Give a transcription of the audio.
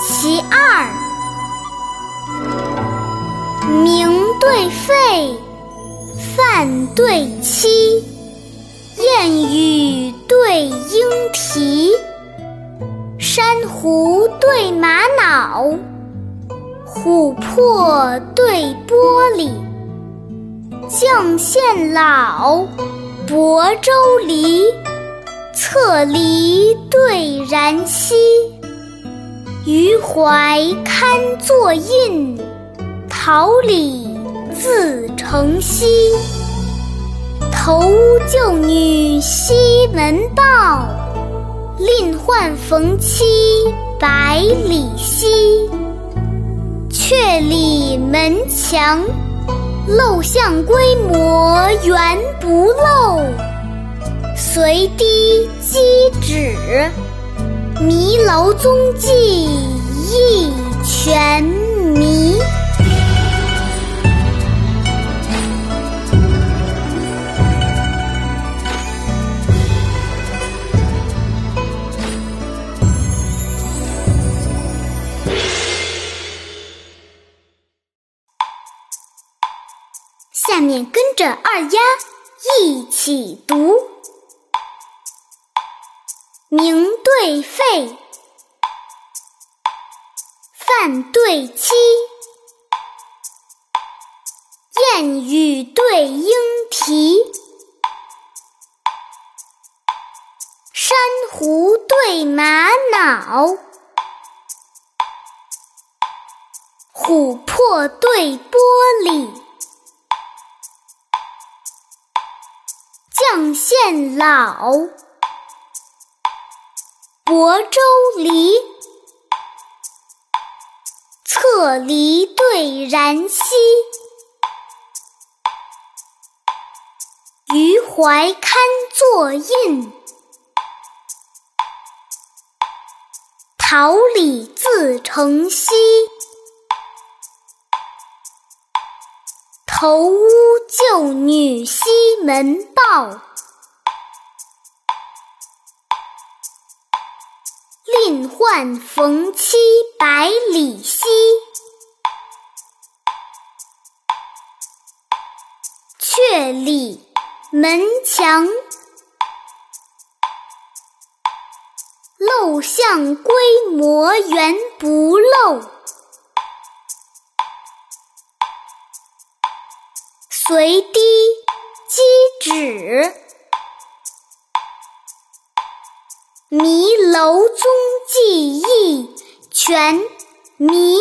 其二，鸣对沸，饭对妻，燕语对莺啼，珊瑚对玛瑙，琥珀对玻璃，绛县老，亳州梨。侧梨对然溪，余怀堪作印，桃李自成蹊。投旧女西门报，另换逢妻百里奚。却里门墙，漏巷规模原不漏。随堤积止，迷楼踪迹一全迷。下面跟着二丫一起读。鸣对沸，饭对妻，燕语对莺啼，珊瑚对玛瑙，琥珀对玻璃，绛县老。亳州梨，侧梨对然溪，余怀堪作印，桃李自成蹊。投屋旧女西门豹。换冯妻百里奚，却里门墙，陋巷规模原不陋。随堤击止。迷楼踪迹一全迷。